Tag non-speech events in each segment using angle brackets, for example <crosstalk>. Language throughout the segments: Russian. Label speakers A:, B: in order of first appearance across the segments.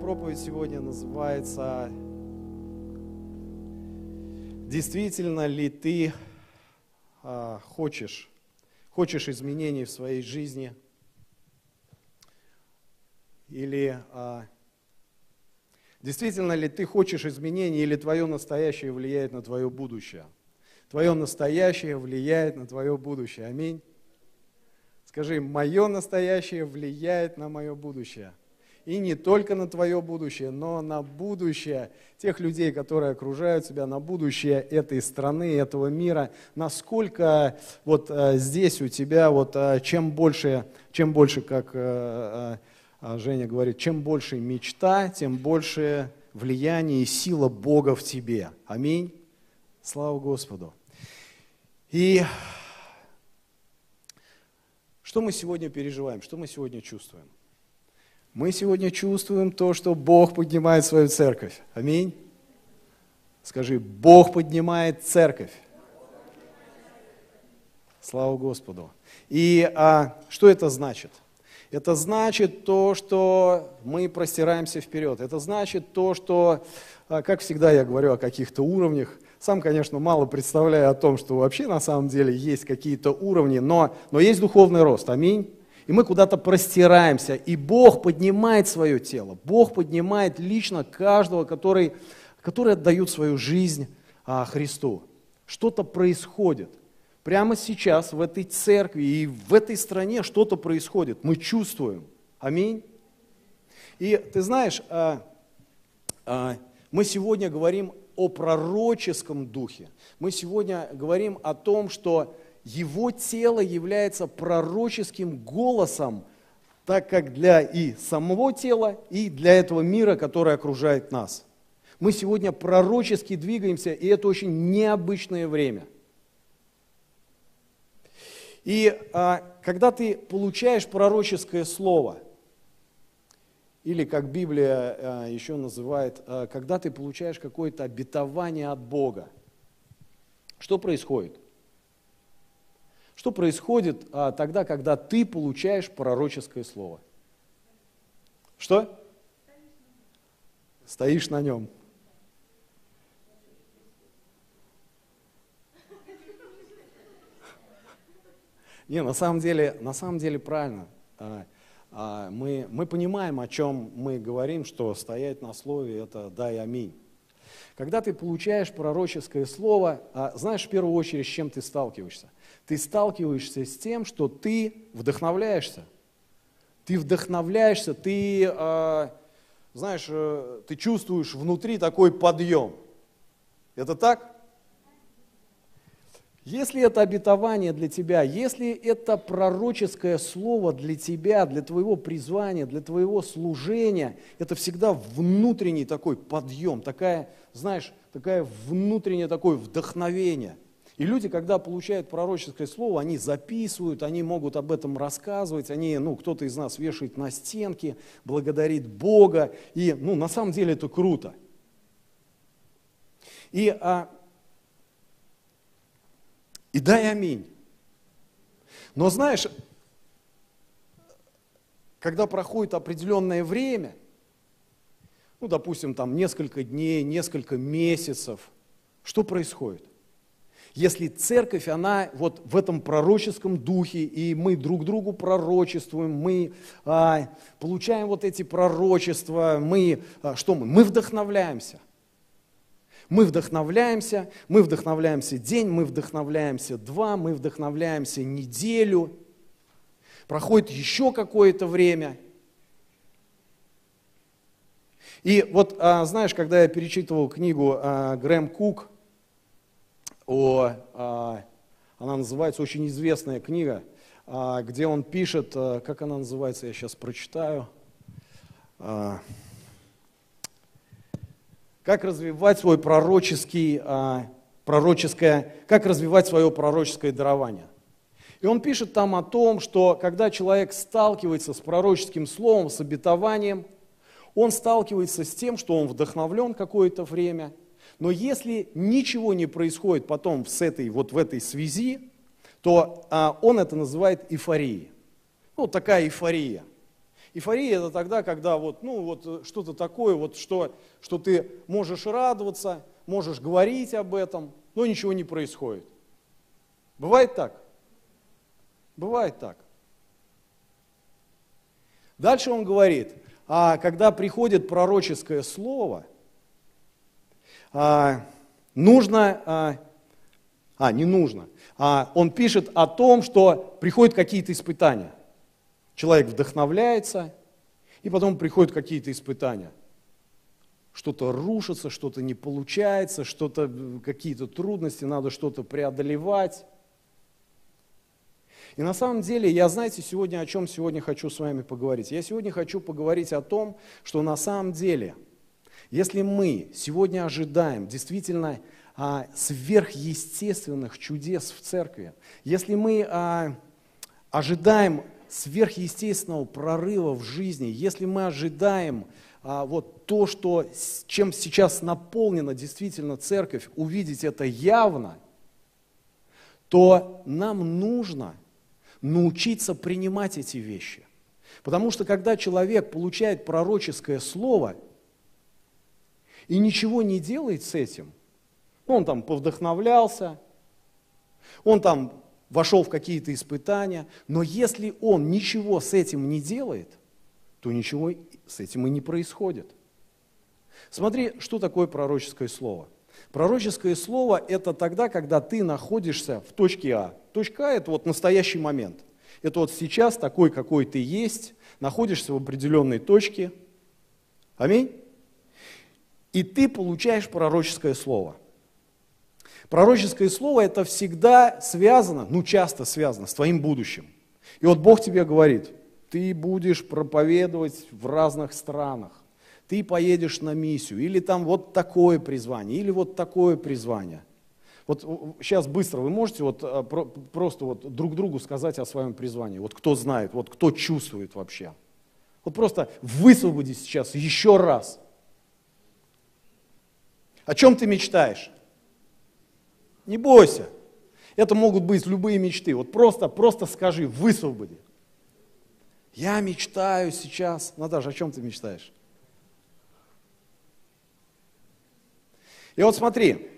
A: проповедь сегодня называется «Действительно ли ты а, хочешь, хочешь изменений в своей жизни?» Или а, «Действительно ли ты хочешь изменений или твое настоящее влияет на твое будущее?» Твое настоящее влияет на твое будущее. Аминь. Скажи, мое настоящее влияет на мое будущее и не только на твое будущее, но на будущее тех людей, которые окружают тебя, на будущее этой страны, этого мира. Насколько вот а, здесь у тебя, вот а, чем больше, чем больше, как а, Женя говорит, чем больше мечта, тем больше влияние и сила Бога в тебе. Аминь. Слава Господу. И что мы сегодня переживаем, что мы сегодня чувствуем? Мы сегодня чувствуем то, что Бог поднимает свою церковь. Аминь. Скажи, Бог поднимает церковь. Слава Господу. И а, что это значит? Это значит то, что мы простираемся вперед. Это значит то, что, а, как всегда я говорю о каких-то уровнях, сам, конечно, мало представляю о том, что вообще на самом деле есть какие-то уровни, но, но есть духовный рост. Аминь и мы куда-то простираемся, и Бог поднимает свое тело, Бог поднимает лично каждого, который, который отдает свою жизнь а, Христу. Что-то происходит. Прямо сейчас в этой церкви и в этой стране что-то происходит. Мы чувствуем. Аминь. И ты знаешь, а, а, мы сегодня говорим о пророческом духе. Мы сегодня говорим о том, что его тело является пророческим голосом, так как для и самого тела, и для этого мира, который окружает нас. Мы сегодня пророчески двигаемся, и это очень необычное время. И а, когда ты получаешь пророческое слово, или как Библия а, еще называет, а, когда ты получаешь какое-то обетование от Бога, что происходит? Что происходит а, тогда, когда ты получаешь пророческое слово? Что? Стоишь на нем. Не, на самом деле, на самом деле правильно. А, а, мы, мы понимаем, о чем мы говорим, что стоять на слове – это «дай аминь». Когда ты получаешь пророческое слово, а, знаешь в первую очередь, с чем ты сталкиваешься? ты сталкиваешься с тем, что ты вдохновляешься. Ты вдохновляешься, ты, э, знаешь, э, ты чувствуешь внутри такой подъем. Это так? Если это обетование для тебя, если это пророческое слово для тебя, для твоего призвания, для твоего служения, это всегда внутренний такой подъем, такая, знаешь, такая внутреннее такое вдохновение – и люди, когда получают пророческое слово, они записывают, они могут об этом рассказывать, они, ну, кто-то из нас вешает на стенки, благодарит Бога, и, ну, на самом деле это круто. И, а, и дай аминь. Но знаешь, когда проходит определенное время, ну, допустим, там несколько дней, несколько месяцев, что происходит? если церковь, она вот в этом пророческом духе, и мы друг другу пророчествуем, мы а, получаем вот эти пророчества, мы, а, что мы? Мы вдохновляемся. Мы вдохновляемся, мы вдохновляемся день, мы вдохновляемся два, мы вдохновляемся неделю. Проходит еще какое-то время. И вот, а, знаешь, когда я перечитывал книгу а, Грэм Кук, о, а, она называется, очень известная книга, где он пишет, как она называется, я сейчас прочитаю, как развивать свой пророческий, пророческое, как развивать свое пророческое дарование. И он пишет там о том, что когда человек сталкивается с пророческим словом, с обетованием, он сталкивается с тем, что он вдохновлен какое-то время – но если ничего не происходит потом с этой, вот в этой связи, то а, он это называет эйфорией. Ну, такая эйфория. Эйфория это тогда, когда вот, ну, вот э, что-то такое, вот, что, что ты можешь радоваться, можешь говорить об этом, но ничего не происходит. Бывает так? Бывает так. Дальше он говорит, а когда приходит пророческое слово, а, нужно, а, а не нужно, а, он пишет о том, что приходят какие-то испытания. Человек вдохновляется, и потом приходят какие-то испытания. Что-то рушится, что-то не получается, что-то, какие-то трудности, надо что-то преодолевать. И на самом деле, я, знаете, сегодня о чем сегодня хочу с вами поговорить? Я сегодня хочу поговорить о том, что на самом деле, если мы сегодня ожидаем действительно а, сверхъестественных чудес в церкви, если мы а, ожидаем сверхъестественного прорыва в жизни, если мы ожидаем а, вот то, что, чем сейчас наполнена действительно церковь, увидеть это явно, то нам нужно научиться принимать эти вещи. Потому что когда человек получает пророческое слово и ничего не делает с этим, ну, он там повдохновлялся, он там вошел в какие-то испытания, но если он ничего с этим не делает, то ничего с этим и не происходит. Смотри, что такое пророческое слово. Пророческое слово – это тогда, когда ты находишься в точке А. Точка А – это вот настоящий момент. Это вот сейчас такой, какой ты есть, находишься в определенной точке. Аминь. И ты получаешь пророческое слово – Пророческое слово это всегда связано, ну часто связано с твоим будущим. И вот Бог тебе говорит, ты будешь проповедовать в разных странах, ты поедешь на миссию, или там вот такое призвание, или вот такое призвание. Вот сейчас быстро вы можете вот а, просто вот друг другу сказать о своем призвании. Вот кто знает, вот кто чувствует вообще. Вот просто высвободись сейчас еще раз. О чем ты мечтаешь? Не бойся. Это могут быть любые мечты. Вот просто, просто скажи, высвободи. Я мечтаю сейчас. Наташа, о чем ты мечтаешь? И вот смотри,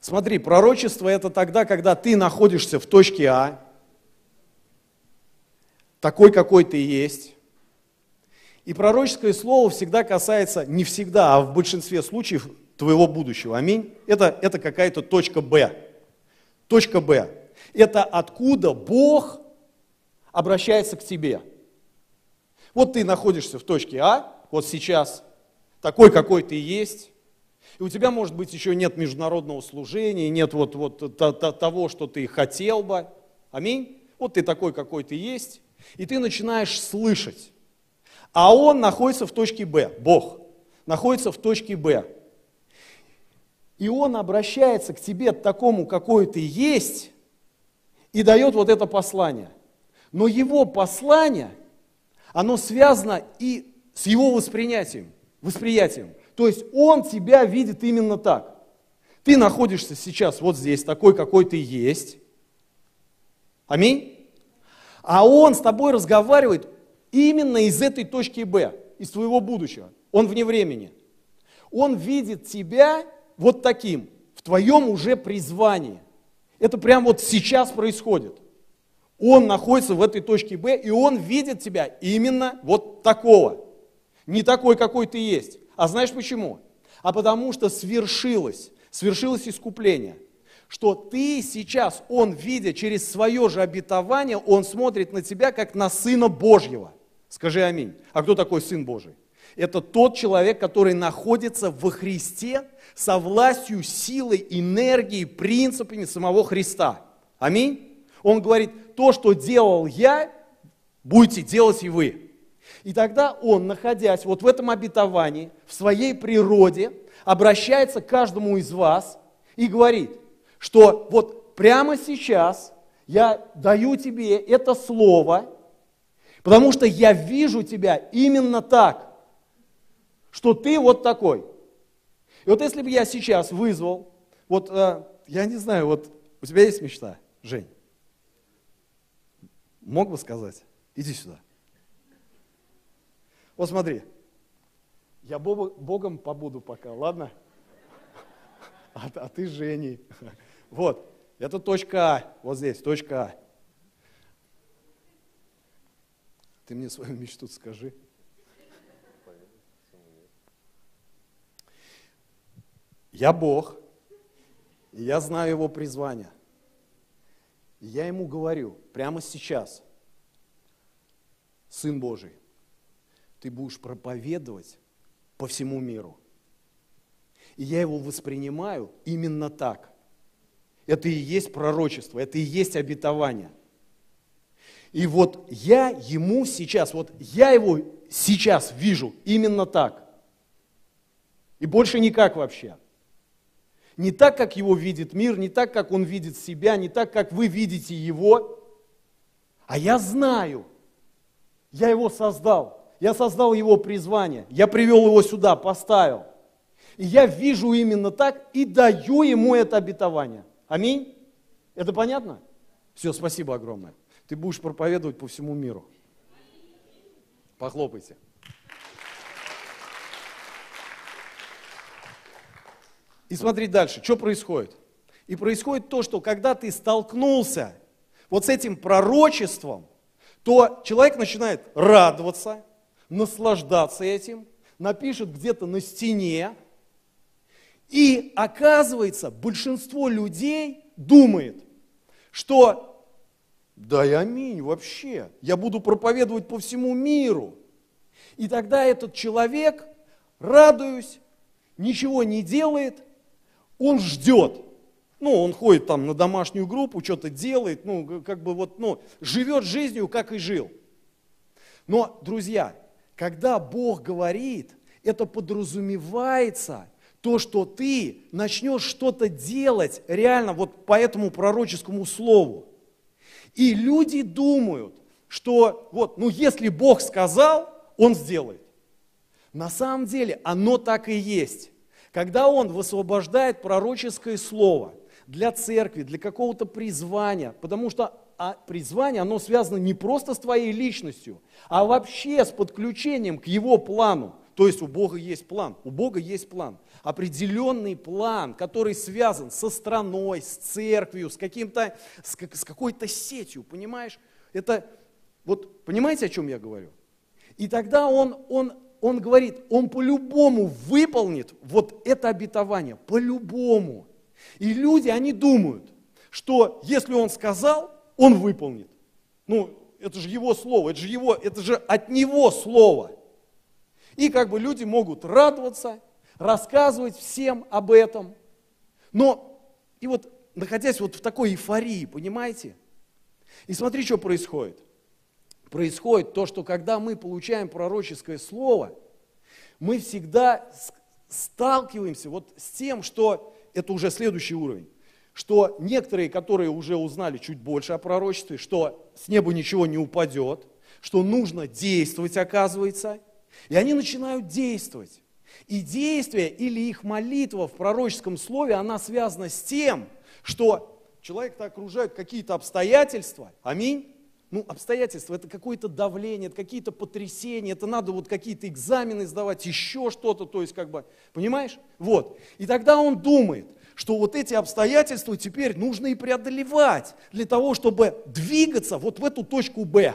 A: смотри, пророчество это тогда, когда ты находишься в точке А, такой, какой ты есть. И пророческое слово всегда касается, не всегда, а в большинстве случаев твоего будущего. Аминь. Это, это какая-то точка Б. Точка Б. Это откуда Бог обращается к тебе. Вот ты находишься в точке А, вот сейчас, такой, какой ты есть, и у тебя, может быть, еще нет международного служения, нет вот, вот того, что ты хотел бы. Аминь. Вот ты такой, какой ты есть, и ты начинаешь слышать. А он находится в точке Б, Бог находится в точке Б. И он обращается к тебе такому, какой ты есть, и дает вот это послание. Но его послание, оно связано и с его восприятием, восприятием. То есть он тебя видит именно так. Ты находишься сейчас вот здесь, такой, какой ты есть. Аминь. А он с тобой разговаривает именно из этой точки Б, из твоего будущего. Он вне времени. Он видит тебя вот таким, в твоем уже призвании. Это прямо вот сейчас происходит. Он находится в этой точке Б, и он видит тебя именно вот такого. Не такой, какой ты есть. А знаешь почему? А потому что свершилось, свершилось искупление. Что ты сейчас, он видя через свое же обетование, он смотрит на тебя, как на Сына Божьего. Скажи аминь. А кто такой Сын Божий? Это тот человек, который находится во Христе со властью, силой, энергией, принципами самого Христа. Аминь. Он говорит, то, что делал я, будете делать и вы. И тогда он, находясь вот в этом обетовании, в своей природе, обращается к каждому из вас и говорит, что вот прямо сейчас я даю тебе это слово, потому что я вижу тебя именно так что ты вот такой. И вот если бы я сейчас вызвал, вот э, я не знаю, вот у тебя есть мечта, Жень? Мог бы сказать? Иди сюда. Вот смотри, я Богом побуду пока, ладно? А, а ты Женей. Вот, это точка А, вот здесь, точка А. Ты мне свою мечту скажи. Я Бог, и я знаю Его призвание. И я Ему говорю прямо сейчас, Сын Божий, ты будешь проповедовать по всему миру. И я его воспринимаю именно так. Это и есть пророчество, это и есть обетование. И вот я ему сейчас, вот я его сейчас вижу именно так. И больше никак вообще. Не так, как его видит мир, не так, как он видит себя, не так, как вы видите его. А я знаю, я его создал, я создал его призвание, я привел его сюда, поставил. И я вижу именно так и даю ему это обетование. Аминь? Это понятно? Все, спасибо огромное. Ты будешь проповедовать по всему миру. Похлопайте. И смотри дальше, что происходит. И происходит то, что когда ты столкнулся вот с этим пророчеством, то человек начинает радоваться, наслаждаться этим, напишет где-то на стене, и оказывается, большинство людей думает, что да и аминь вообще. Я буду проповедовать по всему миру. И тогда этот человек, радуюсь, ничего не делает, он ждет. Ну, он ходит там на домашнюю группу, что-то делает, ну, как бы вот, ну, живет жизнью, как и жил. Но, друзья, когда Бог говорит, это подразумевается то, что ты начнешь что-то делать реально вот по этому пророческому слову. И люди думают, что вот, ну если Бог сказал, Он сделает. На самом деле оно так и есть. Когда Он высвобождает пророческое слово для церкви, для какого-то призвания, потому что а призвание, оно связано не просто с твоей личностью, а вообще с подключением к Его плану. То есть у Бога есть план, у Бога есть план определенный план, который связан со страной, с церковью, с, каким-то, с, с какой-то сетью, понимаешь? Это, вот, понимаете, о чем я говорю? И тогда он, он, он говорит, он по-любому выполнит вот это обетование, по-любому. И люди, они думают, что если он сказал, он выполнит. Ну, это же его слово, это же, его, это же от него слово. И как бы люди могут радоваться, рассказывать всем об этом. Но, и вот, находясь вот в такой эйфории, понимаете? И смотри, что происходит. Происходит то, что когда мы получаем пророческое слово, мы всегда сталкиваемся вот с тем, что это уже следующий уровень, что некоторые, которые уже узнали чуть больше о пророчестве, что с неба ничего не упадет, что нужно действовать, оказывается, и они начинают действовать. И действие или их молитва в пророческом слове, она связана с тем, что человек-то окружают какие-то обстоятельства. Аминь. Ну, обстоятельства, это какое-то давление, это какие-то потрясения, это надо вот какие-то экзамены сдавать, еще что-то, то есть как бы, понимаешь? Вот. И тогда он думает, что вот эти обстоятельства теперь нужно и преодолевать для того, чтобы двигаться вот в эту точку Б.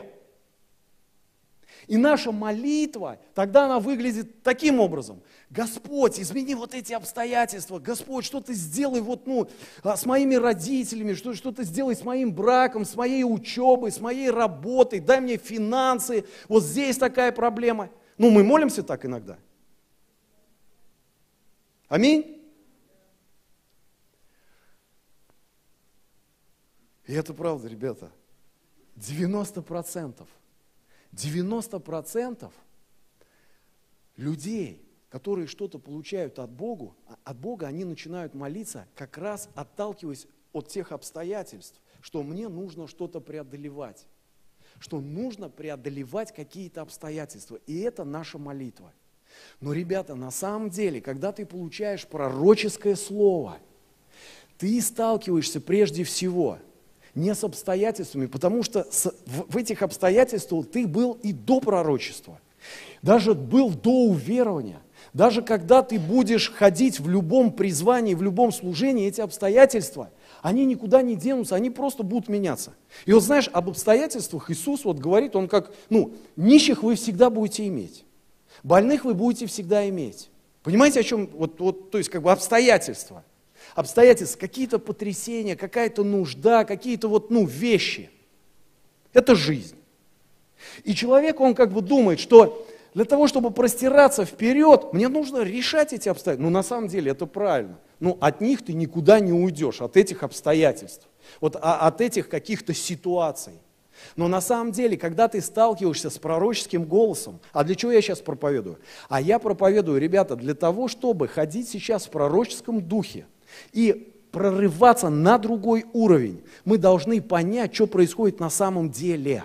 A: И наша молитва, тогда она выглядит таким образом. Господь, измени вот эти обстоятельства. Господь, что ты сделай вот, ну, а, с моими родителями, что, что ты сделай с моим браком, с моей учебой, с моей работой, дай мне финансы. Вот здесь такая проблема. Ну, мы молимся так иногда. Аминь. И это правда, ребята. 90 процентов – 90% людей, которые что-то получают от Бога, от Бога, они начинают молиться, как раз отталкиваясь от тех обстоятельств, что мне нужно что-то преодолевать, что нужно преодолевать какие-то обстоятельства. И это наша молитва. Но, ребята, на самом деле, когда ты получаешь пророческое слово, ты сталкиваешься прежде всего – не с обстоятельствами, потому что с, в, в этих обстоятельствах ты был и до пророчества. Даже был до уверования. Даже когда ты будешь ходить в любом призвании, в любом служении, эти обстоятельства, они никуда не денутся, они просто будут меняться. И вот знаешь, об обстоятельствах Иисус вот говорит, он как, ну, нищих вы всегда будете иметь, больных вы будете всегда иметь. Понимаете, о чем, вот, вот, то есть как бы обстоятельства. Обстоятельства, какие-то потрясения, какая-то нужда, какие-то вот, ну, вещи. Это жизнь. И человек, он как бы думает, что для того, чтобы простираться вперед, мне нужно решать эти обстоятельства. Ну, на самом деле, это правильно. Ну, от них ты никуда не уйдешь, от этих обстоятельств, вот а, от этих каких-то ситуаций. Но на самом деле, когда ты сталкиваешься с пророческим голосом, а для чего я сейчас проповедую? А я проповедую, ребята, для того, чтобы ходить сейчас в пророческом духе и прорываться на другой уровень, мы должны понять, что происходит на самом деле.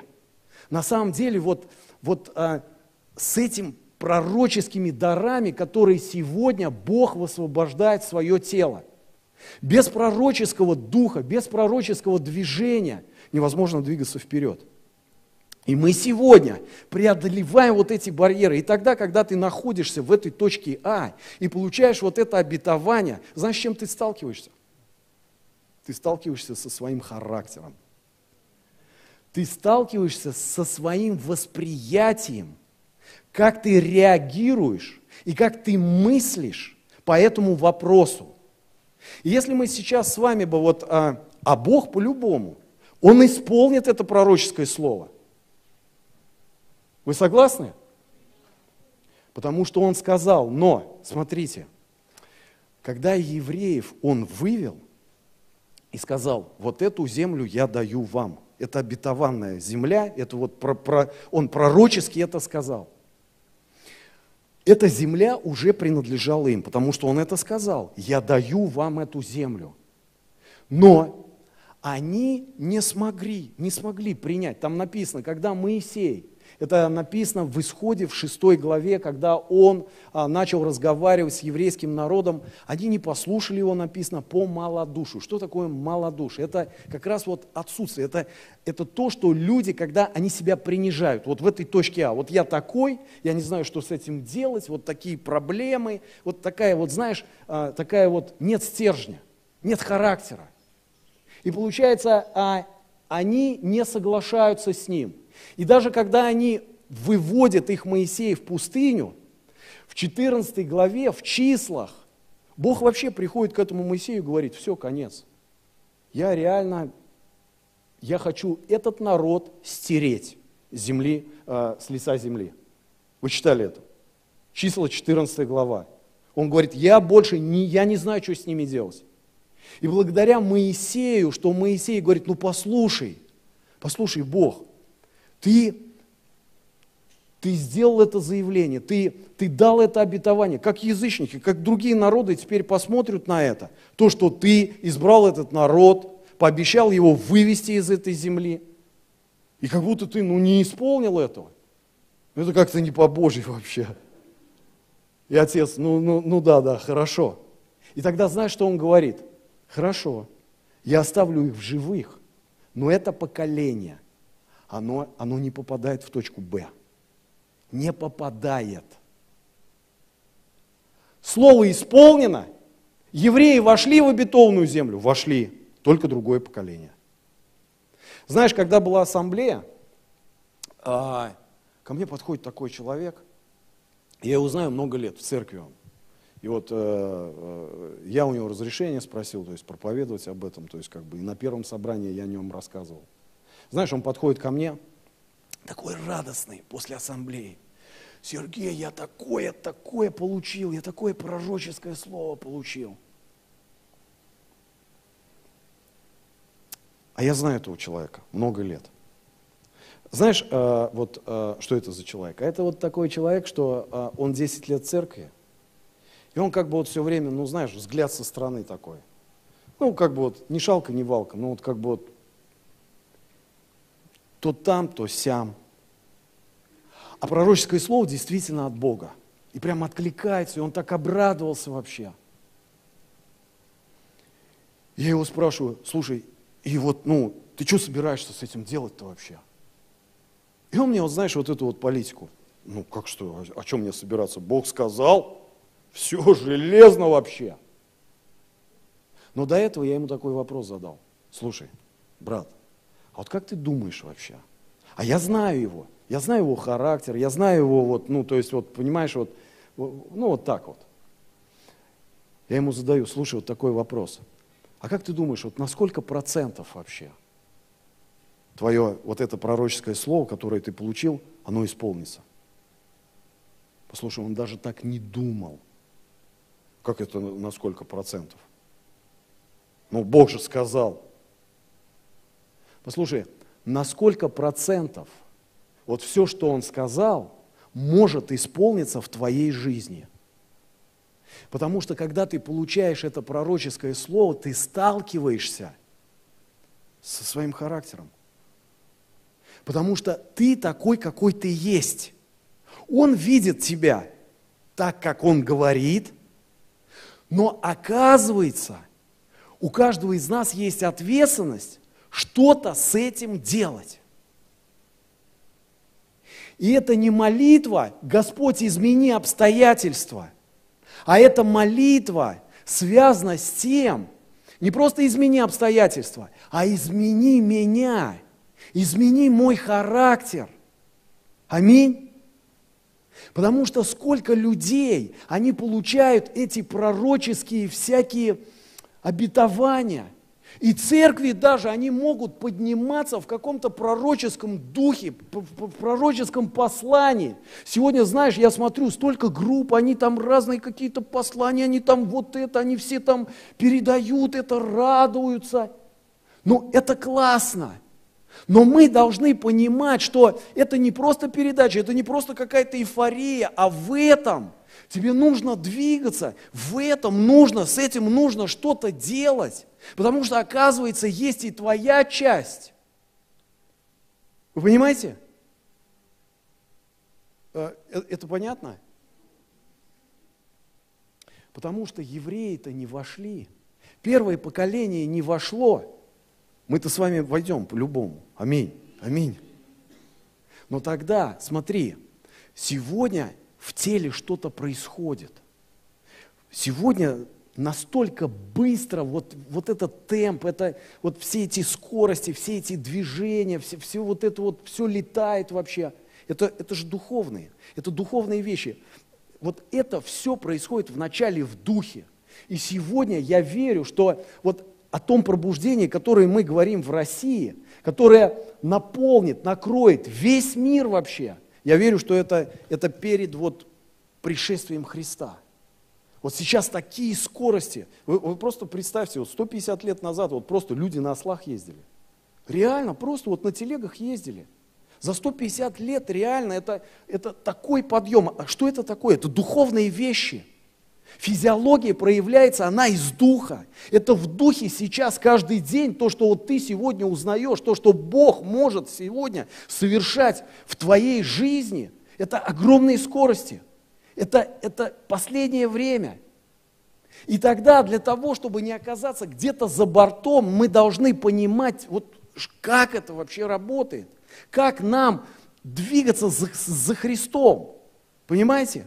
A: На самом деле, вот, вот а, с этим пророческими дарами, которые сегодня Бог высвобождает в свое тело. Без пророческого духа, без пророческого движения невозможно двигаться вперед. И мы сегодня преодолеваем вот эти барьеры. И тогда, когда ты находишься в этой точке А и получаешь вот это обетование, знаешь, с чем ты сталкиваешься? Ты сталкиваешься со своим характером. Ты сталкиваешься со своим восприятием как ты реагируешь и как ты мыслишь по этому вопросу. И если мы сейчас с вами бы вот, а, а Бог по-любому, Он исполнит это пророческое слово. Вы согласны? Потому что Он сказал, но, смотрите, когда евреев Он вывел и сказал, вот эту землю я даю вам, это обетованная земля, это вот про, про, Он пророчески это сказал – эта земля уже принадлежала им, потому что он это сказал. Я даю вам эту землю. Но они не смогли, не смогли принять. Там написано, когда Моисей это написано в исходе в шестой главе, когда он а, начал разговаривать с еврейским народом. Они не послушали его, написано, по малодушу. Что такое малодушие? Это как раз вот отсутствие. Это, это то, что люди, когда они себя принижают, вот в этой точке А. Вот я такой, я не знаю, что с этим делать, вот такие проблемы, вот такая вот, знаешь, а, такая вот нет стержня, нет характера. И получается, а, они не соглашаются с ним. И даже когда они выводят их Моисея в пустыню, в 14 главе, в числах, Бог вообще приходит к этому Моисею и говорит, все, конец. Я реально, я хочу этот народ стереть земли, э, с лица земли. Вы читали это? Числа 14 глава. Он говорит, я больше не, я не знаю, что с ними делать. И благодаря Моисею, что Моисей говорит, ну послушай, послушай, Бог, ты, ты сделал это заявление, ты, ты дал это обетование, как язычники, как другие народы теперь посмотрят на это. То, что ты избрал этот народ, пообещал его вывести из этой земли. И как будто ты ну, не исполнил этого. Это как-то не по-божьи вообще. И отец, ну, ну, ну да, да, хорошо. И тогда знаешь, что он говорит? Хорошо, я оставлю их в живых, но это поколение – оно, оно не попадает в точку Б. Не попадает. Слово исполнено. Евреи вошли в обетованную землю? Вошли. Только другое поколение. Знаешь, когда была ассамблея, а, ко мне подходит такой человек, я его знаю много лет, в церкви он. И вот э, э, я у него разрешение спросил, то есть проповедовать об этом, то есть как бы и на первом собрании я о нем рассказывал. Знаешь, он подходит ко мне, такой радостный после ассамблеи. Сергей, я такое, такое получил, я такое пророческое слово получил. А я знаю этого человека много лет. Знаешь, э, вот э, что это за человек? А это вот такой человек, что э, он 10 лет церкви, и он как бы вот все время, ну знаешь, взгляд со стороны такой. Ну, как бы вот ни шалка, ни валка, ну вот как бы вот то там, то сям. А пророческое слово действительно от Бога. И прям откликается, и он так обрадовался вообще. Я его спрашиваю, слушай, и вот, ну, ты что собираешься с этим делать-то вообще? И он мне, вот знаешь, вот эту вот политику Ну как что, о чем мне собираться? Бог сказал, все железно вообще. Но до этого я ему такой вопрос задал. Слушай, брат, а вот как ты думаешь вообще? А я знаю его, я знаю его характер, я знаю его вот, ну то есть вот, понимаешь, вот, ну вот так вот. Я ему задаю, слушай, вот такой вопрос. А как ты думаешь, вот на сколько процентов вообще твое вот это пророческое слово, которое ты получил, оно исполнится? Послушай, он даже так не думал. Как это на сколько процентов? Ну, Бог же сказал. Послушай, на сколько процентов вот все, что он сказал, может исполниться в твоей жизни – Потому что когда ты получаешь это пророческое слово, ты сталкиваешься со своим характером. Потому что ты такой, какой ты есть. Он видит тебя так, как он говорит, но оказывается, у каждого из нас есть ответственность что-то с этим делать. И это не молитва, Господь, измени обстоятельства – а эта молитва связана с тем, не просто измени обстоятельства, а измени меня, измени мой характер. Аминь. Потому что сколько людей, они получают эти пророческие всякие обетования – и церкви даже, они могут подниматься в каком-то пророческом духе, в пророческом послании. Сегодня, знаешь, я смотрю, столько групп, они там разные какие-то послания, они там вот это, они все там передают это, радуются. Ну, это классно. Но мы должны понимать, что это не просто передача, это не просто какая-то эйфория, а в этом тебе нужно двигаться, в этом нужно, с этим нужно что-то делать. Потому что, оказывается, есть и твоя часть. Вы понимаете? Э, э, это понятно? Потому что евреи-то не вошли. Первое поколение не вошло. Мы-то с вами войдем по-любому. Аминь. Аминь. Но тогда, смотри, сегодня в теле что-то происходит. Сегодня настолько быстро, вот, вот этот темп, это, вот все эти скорости, все эти движения, все, все вот это вот, все летает вообще. Это, это же духовные, это духовные вещи. Вот это все происходит вначале в духе. И сегодня я верю, что вот о том пробуждении, которое мы говорим в России, которое наполнит, накроет весь мир вообще, я верю, что это, это перед вот пришествием Христа – вот сейчас такие скорости. Вы, вы просто представьте, вот 150 лет назад вот просто люди на ослах ездили. Реально, просто вот на телегах ездили. За 150 лет реально это, это такой подъем. А что это такое? Это духовные вещи. Физиология проявляется, она из духа. Это в духе сейчас каждый день, то, что вот ты сегодня узнаешь, то, что Бог может сегодня совершать в твоей жизни, это огромные скорости. Это, это последнее время. И тогда для того, чтобы не оказаться где-то за бортом, мы должны понимать, вот как это вообще работает, как нам двигаться за, за Христом. Понимаете?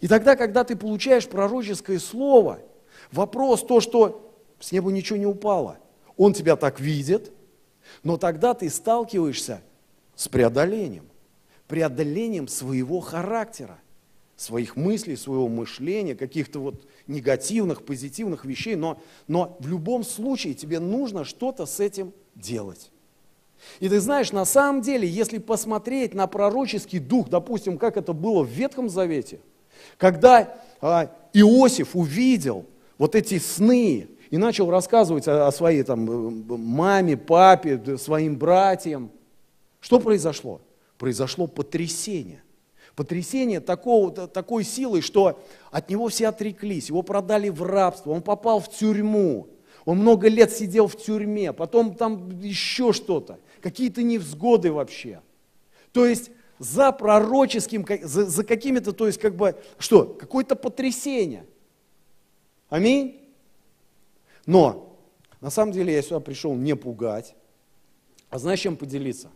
A: И тогда, когда ты получаешь пророческое слово, вопрос то, что с неба ничего не упало. Он тебя так видит, но тогда ты сталкиваешься с преодолением, преодолением своего характера своих мыслей, своего мышления, каких-то вот негативных, позитивных вещей, но, но в любом случае тебе нужно что-то с этим делать. И ты знаешь, на самом деле, если посмотреть на пророческий дух, допустим, как это было в Ветхом Завете, когда а, Иосиф увидел вот эти сны и начал рассказывать о, своей там, э, маме, папе, своим братьям, что произошло? Произошло потрясение потрясение такого, такой силы, что от него все отреклись, его продали в рабство, он попал в тюрьму, он много лет сидел в тюрьме, потом там еще что-то, какие-то невзгоды вообще. То есть за пророческим, за, за какими-то, то есть как бы, что, какое-то потрясение. Аминь. Но, на самом деле я сюда пришел не пугать, а знаешь, чем поделиться?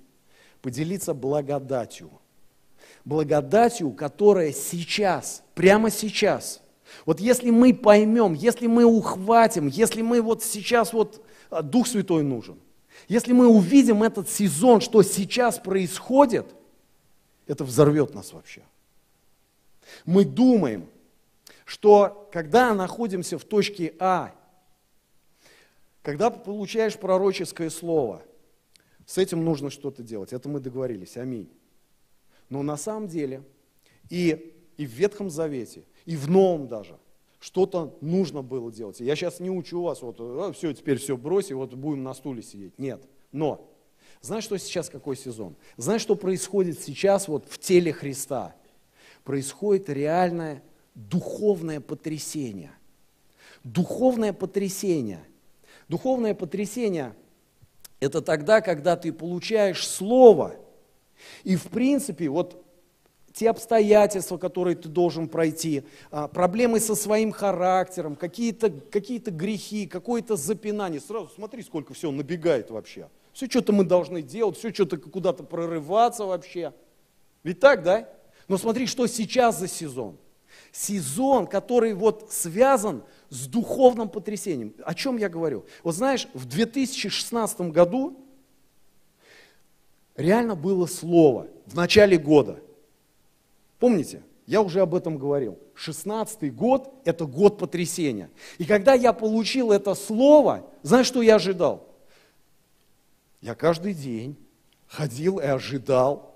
A: Поделиться благодатью. Благодатью, которая сейчас, прямо сейчас. Вот если мы поймем, если мы ухватим, если мы вот сейчас вот а, Дух Святой нужен, если мы увидим этот сезон, что сейчас происходит, это взорвет нас вообще. Мы думаем, что когда находимся в точке А, когда получаешь пророческое слово, с этим нужно что-то делать. Это мы договорились. Аминь. Но на самом деле и, и в Ветхом Завете, и в Новом даже что-то нужно было делать. Я сейчас не учу вас, вот, а, все, теперь все брось, и вот будем на стуле сидеть. Нет. Но, знаешь, что сейчас какой сезон? Знаешь, что происходит сейчас вот в теле Христа? Происходит реальное духовное потрясение. Духовное потрясение. Духовное потрясение – это тогда, когда ты получаешь слово, и в принципе, вот те обстоятельства, которые ты должен пройти, а, проблемы со своим характером, какие-то какие грехи, какое-то запинание. Сразу смотри, сколько всего набегает вообще. Все что-то мы должны делать, все что-то куда-то прорываться вообще. Ведь так, да? Но смотри, что сейчас за сезон. Сезон, который вот связан с духовным потрясением. О чем я говорю? Вот знаешь, в 2016 году реально было слово в начале года. Помните? Я уже об этом говорил. 16 год – это год потрясения. И когда я получил это слово, знаешь, что я ожидал? Я каждый день ходил и ожидал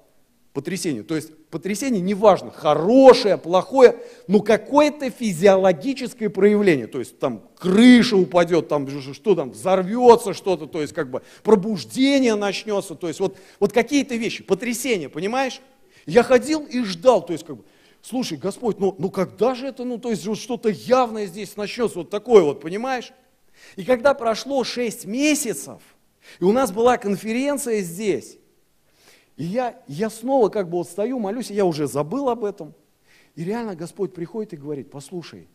A: потрясение. То есть потрясение неважно, хорошее, плохое, но какое-то физиологическое проявление. То есть там крыша упадет, там что там, взорвется что-то, то есть как бы пробуждение начнется, то есть вот, вот какие-то вещи, потрясение, понимаешь? Я ходил и ждал, то есть как бы, слушай, Господь, ну, ну когда же это, ну то есть вот что-то явное здесь начнется, вот такое вот, понимаешь? И когда прошло 6 месяцев, и у нас была конференция здесь, и я, я снова как бы вот стою, молюсь, и я уже забыл об этом. И реально Господь приходит и говорит, послушай,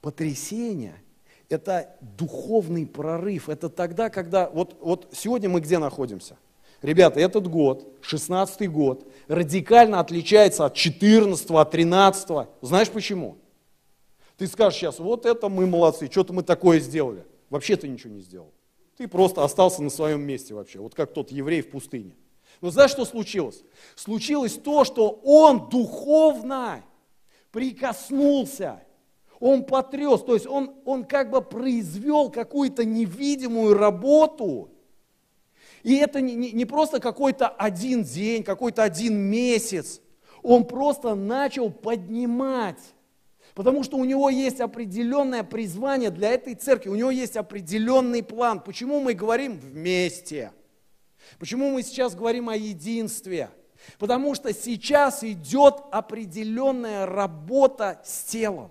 A: потрясение – это духовный прорыв. Это тогда, когда, вот, вот сегодня мы где находимся? Ребята, этот год, 16 год, радикально отличается от 14 от 13 Знаешь почему? Ты скажешь сейчас, вот это мы молодцы, что-то мы такое сделали. Вообще ты ничего не сделал. Ты просто остался на своем месте вообще, вот как тот еврей в пустыне. Но знаешь, что случилось? Случилось то, что он духовно прикоснулся, он потряс, то есть он, он как бы произвел какую-то невидимую работу. И это не, не, не просто какой-то один день, какой-то один месяц. Он просто начал поднимать. Потому что у него есть определенное призвание для этой церкви, у него есть определенный план. Почему мы говорим вместе? Почему мы сейчас говорим о единстве? Потому что сейчас идет определенная работа с телом.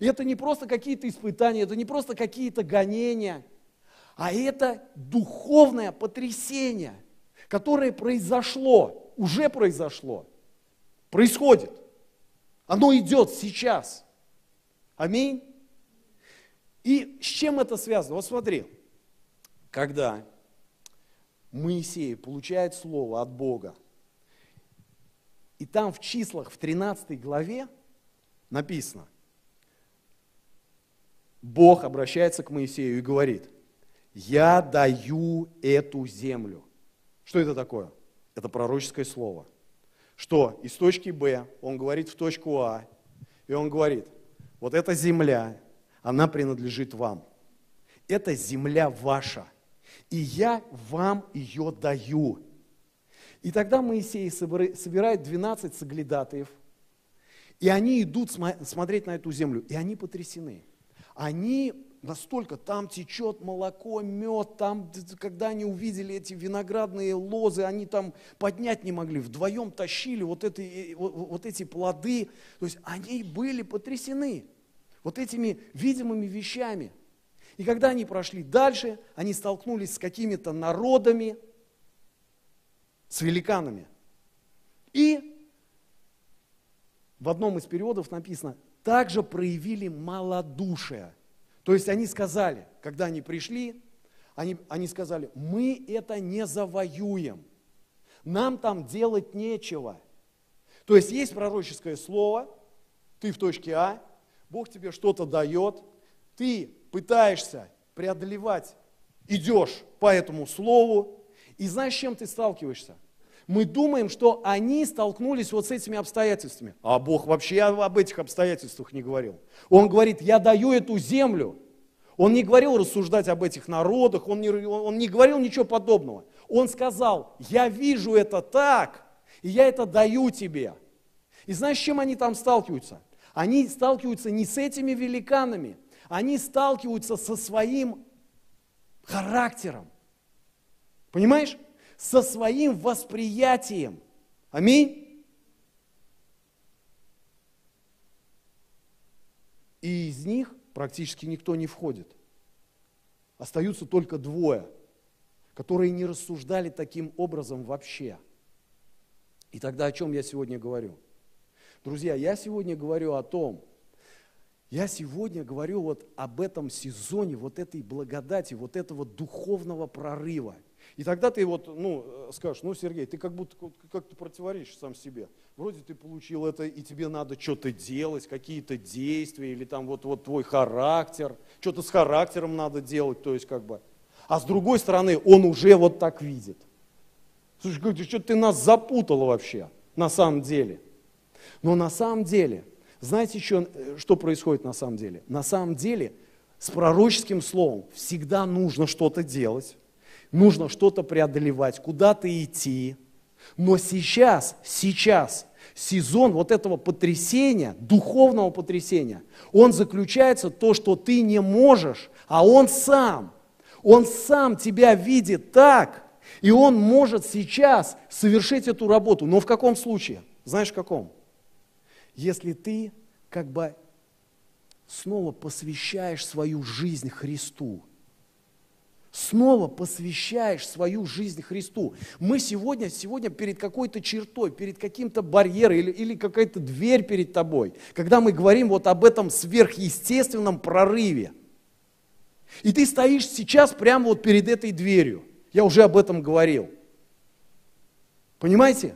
A: И это не просто какие-то испытания, это не просто какие-то гонения, а это духовное потрясение, которое произошло, уже произошло, происходит. Оно идет сейчас. Аминь. И с чем это связано? Вот смотри, когда Моисей получает слово от Бога. И там в числах, в 13 главе написано, Бог обращается к Моисею и говорит, я даю эту землю. Что это такое? Это пророческое слово. Что из точки Б он говорит в точку А, и он говорит, вот эта земля, она принадлежит вам. Это земля ваша – и я вам ее даю. И тогда Моисей собирает 12 соглядатаев, и они идут смотреть на эту землю, и они потрясены. Они настолько, там течет молоко, мед, там, когда они увидели эти виноградные лозы, они там поднять не могли, вдвоем тащили вот, это, э, вот эти плоды. То есть они были потрясены вот этими видимыми вещами. И когда они прошли дальше, они столкнулись с какими-то народами, с великанами. И в одном из периодов написано, также проявили малодушие. То есть они сказали, когда они пришли, они, они сказали, мы это не завоюем, нам там делать нечего. То есть есть пророческое слово, ты в точке А, Бог тебе что-то дает, ты пытаешься преодолевать, идешь по этому слову, и знаешь, с чем ты сталкиваешься? Мы думаем, что они столкнулись вот с этими обстоятельствами. А Бог вообще об этих обстоятельствах не говорил. Он говорит, я даю эту землю. Он не говорил рассуждать об этих народах, он не, он не говорил ничего подобного. Он сказал, я вижу это так, и я это даю тебе. И знаешь, с чем они там сталкиваются? Они сталкиваются не с этими великанами, они сталкиваются со своим характером. Понимаешь? Со своим восприятием. Аминь. И из них практически никто не входит. Остаются только двое, которые не рассуждали таким образом вообще. И тогда о чем я сегодня говорю? Друзья, я сегодня говорю о том, я сегодня говорю вот об этом сезоне, вот этой благодати, вот этого духовного прорыва – и тогда ты вот, ну, э, скажешь, ну, Сергей, ты как будто как-то противоречишь сам себе. Вроде ты получил это, и тебе надо что-то делать, какие-то действия, или там вот, вот твой характер, что-то с характером надо делать, то есть как бы. А с другой стороны, он уже вот так видит. Слушай, говорит, что ты нас запутал вообще, на самом деле. Но на самом деле, знаете, э, что происходит на самом деле? На самом деле, с пророческим словом всегда нужно что-то делать нужно что-то преодолевать, куда-то идти. Но сейчас, сейчас сезон вот этого потрясения, духовного потрясения, он заключается в том, что ты не можешь, а он сам. Он сам тебя видит так, и он может сейчас совершить эту работу. Но в каком случае? Знаешь, в каком? Если ты как бы снова посвящаешь свою жизнь Христу снова посвящаешь свою жизнь Христу. Мы сегодня, сегодня перед какой-то чертой, перед каким-то барьером или, или какая-то дверь перед тобой, когда мы говорим вот об этом сверхъестественном прорыве. И ты стоишь сейчас прямо вот перед этой дверью. Я уже об этом говорил. Понимаете?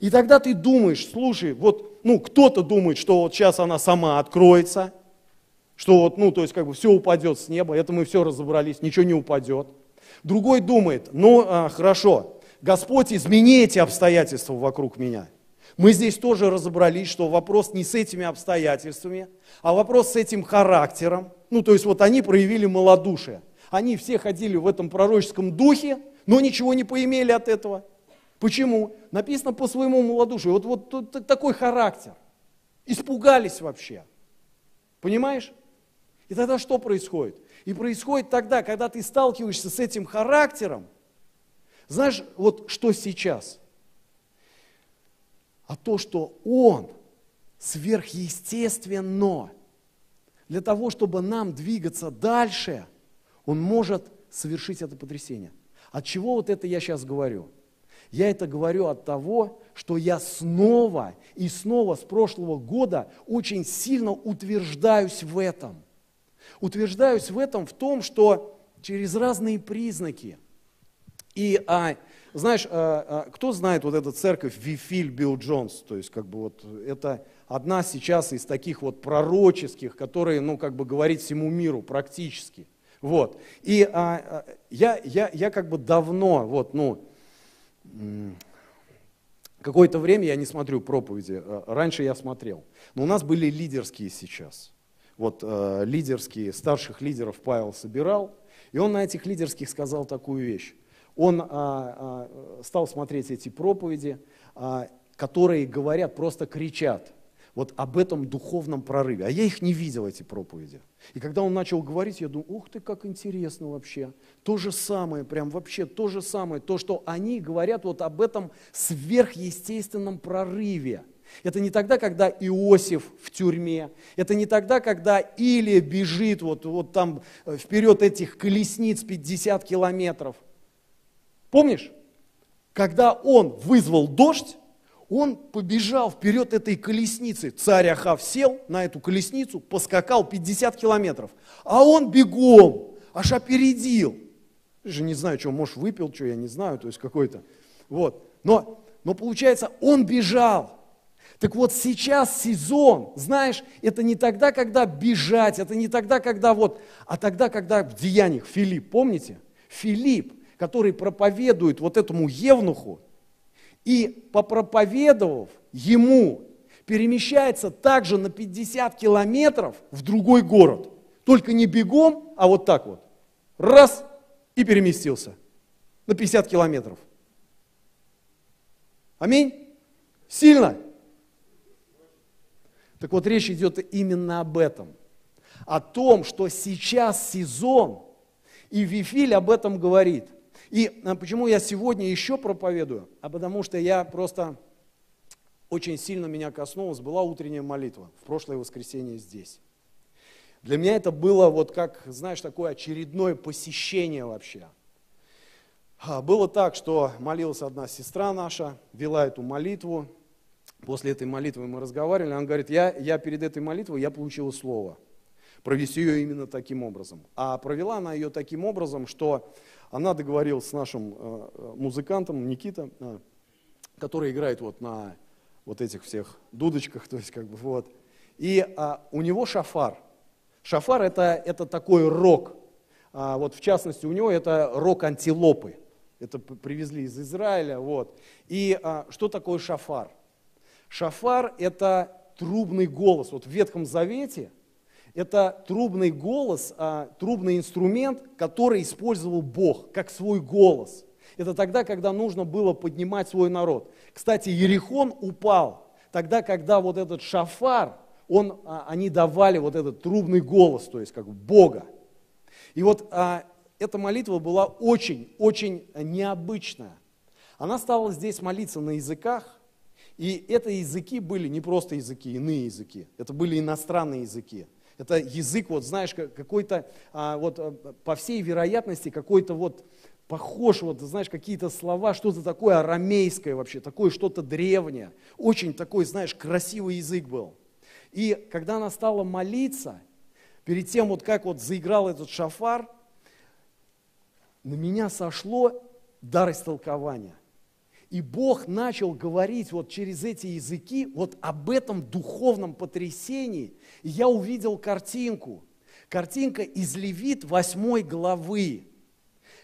A: И тогда ты думаешь, слушай, вот, ну, кто-то думает, что вот сейчас она сама откроется – что вот, ну, то есть как бы все упадет с неба, это мы все разобрались, ничего не упадет. Другой думает, ну, а, хорошо, Господь, измени эти обстоятельства вокруг меня. Мы здесь тоже разобрались, что вопрос не с этими обстоятельствами, а вопрос с этим характером. Ну, то есть вот они проявили малодушие. Они все ходили в этом пророческом духе, но ничего не поимели от этого. Почему? Написано по своему малодушию. Вот, вот такой характер. Испугались вообще. Понимаешь? И тогда что происходит? И происходит тогда, когда ты сталкиваешься с этим характером, знаешь, вот что сейчас? А то, что он сверхъестественно, для того, чтобы нам двигаться дальше, он может совершить это потрясение. От чего вот это я сейчас говорю? Я это говорю от того, что я снова и снова с прошлого года очень сильно утверждаюсь в этом – утверждаюсь в этом, в том, что через разные признаки. И, а, знаешь, а, а, кто знает вот эту церковь Вифиль Билл Джонс, то есть как бы вот это одна сейчас из таких вот пророческих, которые, ну, как бы говорит всему миру практически. Вот. И а, а я, я, я как бы давно, вот, ну, какое-то время я не смотрю проповеди, а, раньше я смотрел, но у нас были лидерские сейчас вот э, лидерские, старших лидеров Павел собирал, и он на этих лидерских сказал такую вещь. Он а, а, стал смотреть эти проповеди, а, которые говорят, просто кричат вот об этом духовном прорыве. А я их не видел, эти проповеди. И когда он начал говорить, я думаю, ух ты, как интересно вообще. То же самое, прям вообще то же самое, то, что они говорят вот об этом сверхъестественном прорыве – это не тогда, когда Иосиф в тюрьме. Это не тогда, когда Илия бежит вот, вот там э, вперед этих колесниц 50 километров. Помнишь? Когда он вызвал дождь, он побежал вперед этой колесницы. Царь Ахав сел на эту колесницу, поскакал 50 километров. А он бегом, аж опередил. Я же не знаю, что, может, выпил, что, я не знаю, то есть какой-то. Вот. Но, но получается, он бежал, Так вот сейчас сезон, знаешь, это не тогда, когда бежать, это не тогда, когда вот, а тогда, когда в деяниях Филипп, помните? Филипп, который проповедует вот этому Евнуху, и попроповедовав ему, перемещается также на 50 километров в другой город. Только не бегом, а вот так вот. Раз и переместился на 50 километров. Аминь? Сильно? Так вот, речь идет именно об этом. О том, что сейчас сезон, и Вифиль об этом говорит. И а, почему я сегодня еще проповедую? А потому что я просто очень сильно меня коснулась, была утренняя молитва в прошлое воскресенье здесь. Для меня это было вот как, знаешь, такое очередное посещение вообще. А, было так, что молилась одна сестра наша, вела эту молитву. После этой молитвы мы разговаривали, она говорит, я, я перед этой молитвой я получила слово. Провести ее именно таким образом. А провела она ее таким образом, что она договорилась с нашим э, э музыкантом Никита, э, который играет вот на вот этих всех дудочках, <laughs> то есть как бы вот. И а, у него шафар. Шафар это, это такой рог. А, вот в частности у него это рог антилопы. Это привезли из Израиля. Вот. И а, что такое шафар? Шафар это трубный голос. Вот в Ветхом Завете это трубный голос, а, трубный инструмент, который использовал Бог как свой голос. Это тогда, когда нужно было поднимать свой народ. Кстати, Ерихон упал тогда, когда вот этот шафар, он, а, они давали вот этот трубный голос, то есть как Бога. И вот а, эта молитва была очень-очень необычная. Она стала здесь молиться на языках, и это языки были не просто языки, иные языки. Это были иностранные языки. Это язык, вот знаешь, какой-то, а, вот по всей вероятности, какой-то вот похож, вот, знаешь, какие-то слова, что-то такое арамейское вообще, такое что-то древнее. Очень такой, знаешь, красивый язык был. И когда она стала молиться, перед тем, вот как вот заиграл этот шафар, на меня сошло дар истолкования. И Бог начал говорить вот через эти языки вот об этом духовном потрясении. И я увидел картинку. Картинка из Левит 8 главы.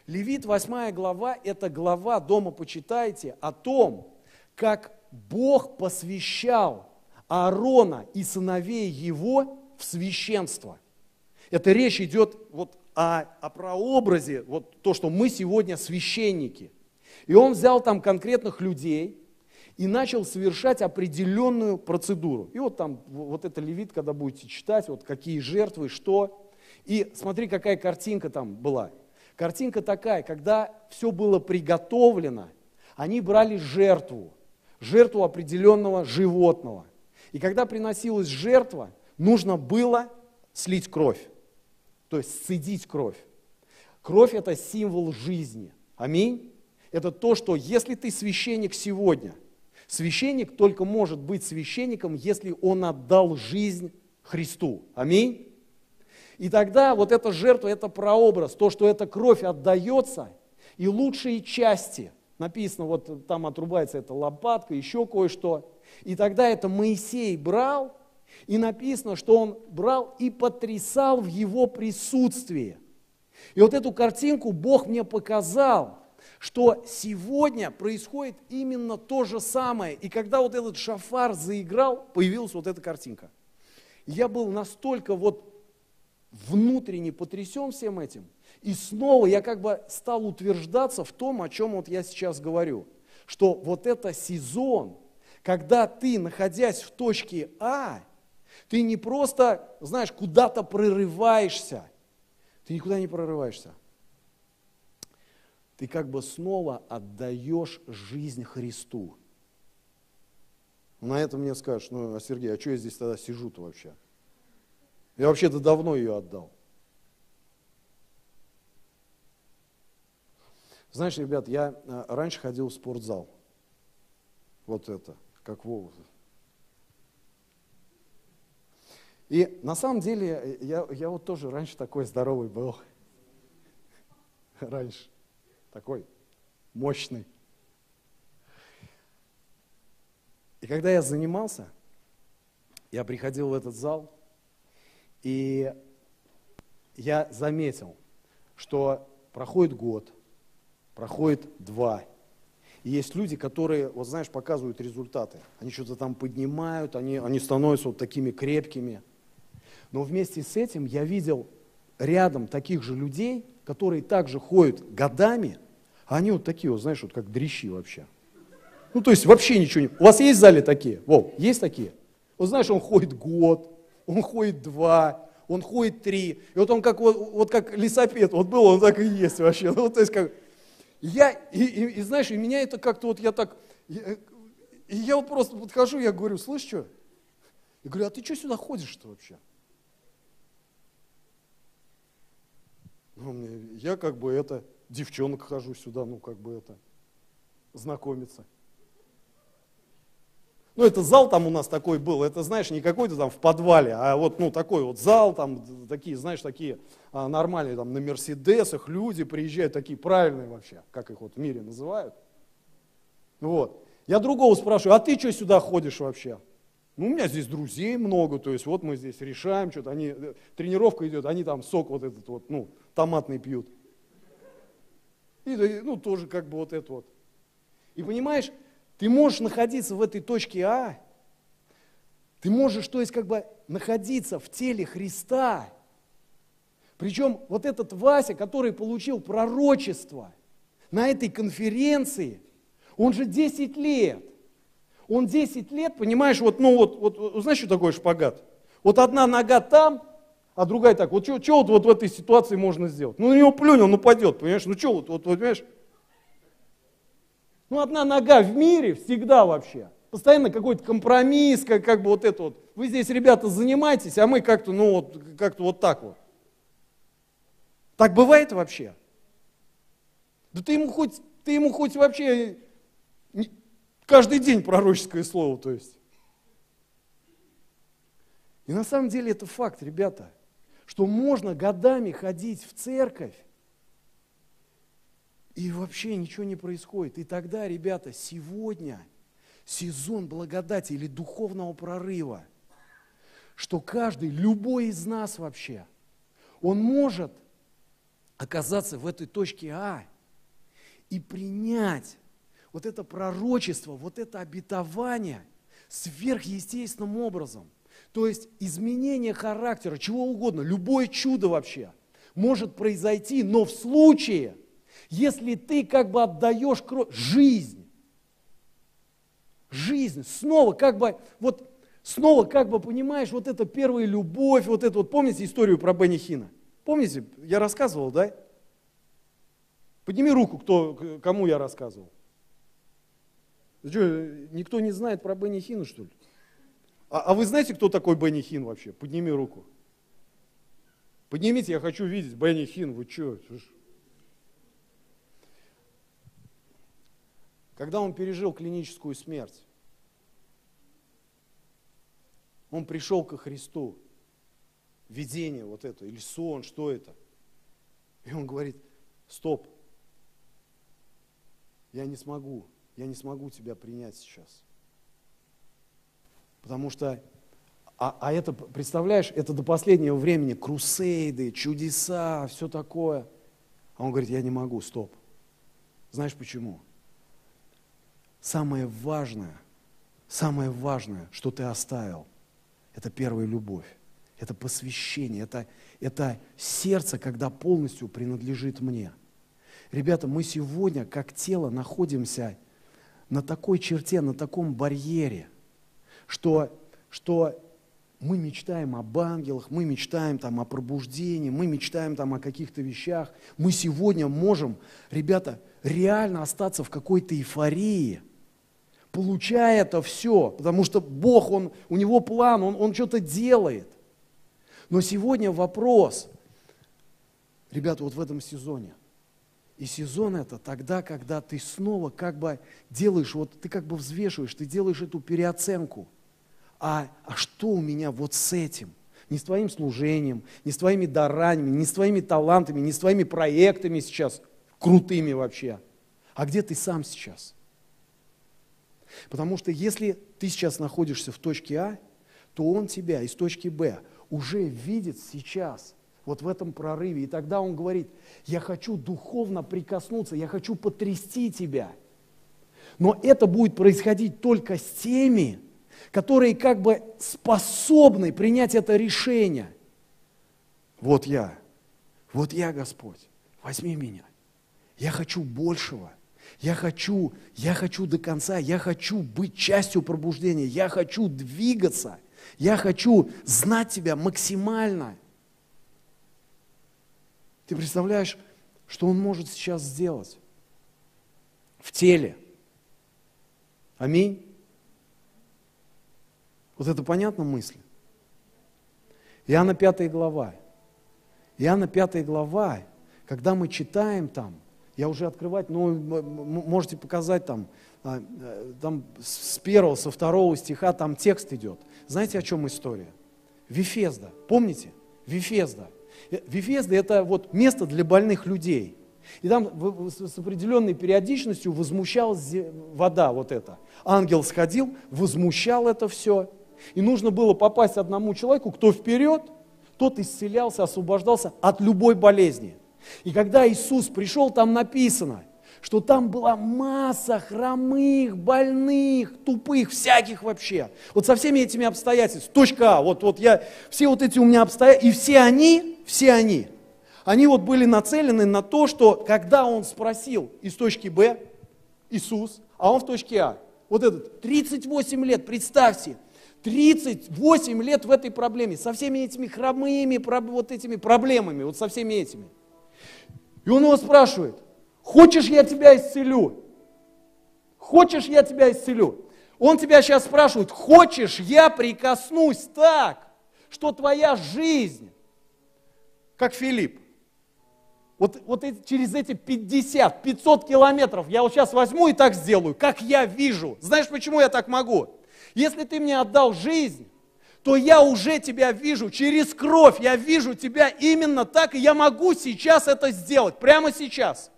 A: Левит 8 глава – это глава, дома почитайте, о том, как Бог посвящал Аарона и сыновей его в священство. Это речь идет вот о, о прообразе, вот то, что мы сегодня священники. И он взял там конкретных людей и начал совершать определенную процедуру. И вот там, вот это левит, когда будете читать, вот какие жертвы, что. И смотри, какая картинка там была. Картинка такая, когда все было приготовлено, они брали жертву, жертву определенного животного. И когда приносилась жертва, нужно было слить кровь, то есть сцедить кровь. Кровь – это символ жизни. Аминь. Это то, что если ты священник сегодня, священник только может быть священником, если он отдал жизнь Христу. Аминь. И тогда вот эта жертва, это прообраз, то, что эта кровь отдается, и лучшие части, написано, вот там отрубается эта лопатка, еще кое-что, и тогда это Моисей брал, и написано, что он брал и потрясал в его присутствии. И вот эту картинку Бог мне показал, что сегодня происходит именно то же самое. И когда вот этот шафар заиграл, появилась вот эта картинка. Я был настолько вот внутренне потрясен всем этим. И снова я как бы стал утверждаться в том, о чем вот я сейчас говорю. Что вот это сезон, когда ты, находясь в точке А, ты не просто, знаешь, куда-то прорываешься. Ты никуда не прорываешься. Ты как бы снова отдаешь жизнь Христу. На это мне скажешь, ну, а Сергей, а что я здесь тогда сижу-то вообще? Я вообще-то давно ее отдал. Знаешь, ребят, я э, раньше ходил в спортзал. Вот это, как Вова. И на самом деле, я, я вот тоже раньше такой здоровый был. <laughs> Раньше. Такой мощный. И когда я занимался, я приходил в этот зал, и я заметил, что проходит год, проходит два, и есть люди, которые, вот знаешь, показывают результаты. Они что-то там поднимают, они, они становятся вот такими крепкими. Но вместе с этим я видел рядом таких же людей, которые также ходят годами, а они вот такие, вот, знаешь, вот как дрищи вообще. Ну, то есть вообще ничего не... У вас есть в зале такие? Вов, есть такие? Вот знаешь, он ходит год, он ходит два, он ходит три. И вот он как, вот, вот как лесопед, вот был, он так и есть вообще. Ну, то есть как... Я, и, и, и знаешь, и меня это как-то вот я так... Я, и я вот просто подхожу, я говорю, слышь, что? Я говорю, а ты что сюда ходишь-то вообще? Ну, мне, я как бы это, девчонок хожу сюда, ну как бы это, знакомиться. Ну, это зал там у нас такой был, это, знаешь, не какой-то там в подвале, а вот, ну, такой вот зал, там, такие, знаешь, такие а, нормальные, там, на Мерседесах люди приезжают, такие правильные вообще, как их вот в мире называют. Вот. Я другого спрашиваю, а ты что сюда ходишь вообще? Ну, у меня здесь друзей много, то есть вот мы здесь решаем что-то, они, э, тренировка идет, они там сок вот этот вот, ну, томатный пьют. И, ну, тоже как бы вот это вот. И понимаешь, ты можешь находиться в этой точке А, ты можешь, то есть, как бы находиться в теле Христа. Причем вот этот Вася, который получил пророчество на этой конференции, он же 10 лет. Он 10 лет, понимаешь, вот, ну вот, вот знаешь, что такое шпагат? Вот одна нога там, а другая так. Вот что вот, вот в этой ситуации можно сделать? Ну на него плюнь, он упадет, понимаешь? Ну что вот, вот, вот понимаешь? Ну, одна нога в мире всегда вообще. Постоянно какой-то компромисс, как, как бы вот это вот. Вы здесь, ребята, занимаетесь, а мы как-то, ну, вот, как-то вот так вот. Так бывает вообще? Да ты ему хоть, ты ему хоть вообще каждый день пророческое слово, то есть. И на самом деле это факт, ребята, что можно годами ходить в церковь, и вообще ничего не происходит. И тогда, ребята, сегодня сезон благодати или духовного прорыва, что каждый, любой из нас вообще, он может оказаться в этой точке А и принять вот это пророчество, вот это обетование сверхъестественным образом. То есть изменение характера, чего угодно, любое чудо вообще может произойти, но в случае, если ты как бы отдаешь кровь, жизнь, жизнь, снова как бы, вот снова как бы понимаешь, вот это первая любовь, вот это вот, помните историю про Бенни Хина? Помните, я рассказывал, да? Подними руку, кто, кому я рассказывал. Что, никто не знает про Бенни Хина, что ли? А, а вы знаете, кто такой Бенни Хин вообще? Подними руку. Поднимите, я хочу видеть Бенни Хин. Вы что? Когда он пережил клиническую смерть, он пришел ко Христу, видение вот это, или сон, что это. И он говорит, стоп, я не смогу, я не смогу тебя принять сейчас. Потому что, а, а это, представляешь, это до последнего времени крусейды, чудеса, все такое. А он говорит, я не могу, стоп. Знаешь почему? Самое важное, самое важное, что ты оставил, это первая любовь, это посвящение, это, это сердце, когда полностью принадлежит мне. Ребята, мы сегодня, как тело, находимся на такой черте, на таком барьере, что, что мы мечтаем об ангелах, мы мечтаем там о пробуждении, мы мечтаем там о каких-то вещах. Мы сегодня можем, ребята, реально остаться в какой-то эйфории – получая это все, потому что Бог, он, у него план, он, он что-то делает. Но сегодня вопрос, ребята, вот в этом сезоне, и сезон это тогда, когда ты снова как бы делаешь, вот ты как бы взвешиваешь, ты делаешь эту переоценку. А, а что у меня вот с этим? Не с твоим служением, не с твоими дарами, не с твоими талантами, не с твоими проектами сейчас, крутыми вообще. А где ты сам сейчас? Потому что если ты сейчас находишься в точке А, то Он тебя из точки Б уже видит сейчас, вот в этом прорыве. И тогда Он говорит, я хочу духовно прикоснуться, я хочу потрясти тебя. Но это будет происходить только с теми, которые как бы способны принять это решение. Вот я, вот я, Господь, возьми меня. Я хочу большего. Я хочу, я хочу до конца, я хочу быть частью пробуждения, я хочу двигаться, я хочу знать Тебя максимально. Ты представляешь, что Он может сейчас сделать в теле? Аминь. Вот это понятно мысли? Иоанна 5 глава. Иоанна 5 глава, когда мы читаем там, я уже открывать, ну, можете показать там, а, э, там с первого, со второго стиха там текст идет. Знаете, о чем история? Вифезда. Помните? Вифезда. Э, Вифезда – это вот место для больных людей. И там с определенной периодичностью возмущалась вода вот эта. Ангел сходил, возмущал это все. И нужно было попасть одному человеку, кто вперед, тот исцелялся, освобождался от любой болезни. И когда Иисус пришел, там написано, что там была масса хромых, больных, тупых, всяких вообще. Вот со всеми этими обстоятельствами. Точка А, вот, вот я, все вот эти у меня обстоятельства, и все они, все они, они вот были нацелены на то, что когда он спросил из точки Б, Иисус, а он в точке А, вот этот, 38 лет, представьте, 38 лет в этой проблеме, со всеми этими хромыми, вот этими проблемами, вот со всеми этими. И он его спрашивает, хочешь я тебя исцелю? Хочешь я тебя исцелю? Он тебя сейчас спрашивает, хочешь я прикоснусь так, что твоя жизнь, как Филипп, вот, вот через эти 50, 500 километров я вот сейчас возьму и так сделаю, как я вижу. Знаешь, почему я так могу? Если ты мне отдал жизнь, то я уже тебя вижу через кровь, я вижу тебя именно так, и я могу сейчас это сделать, прямо сейчас.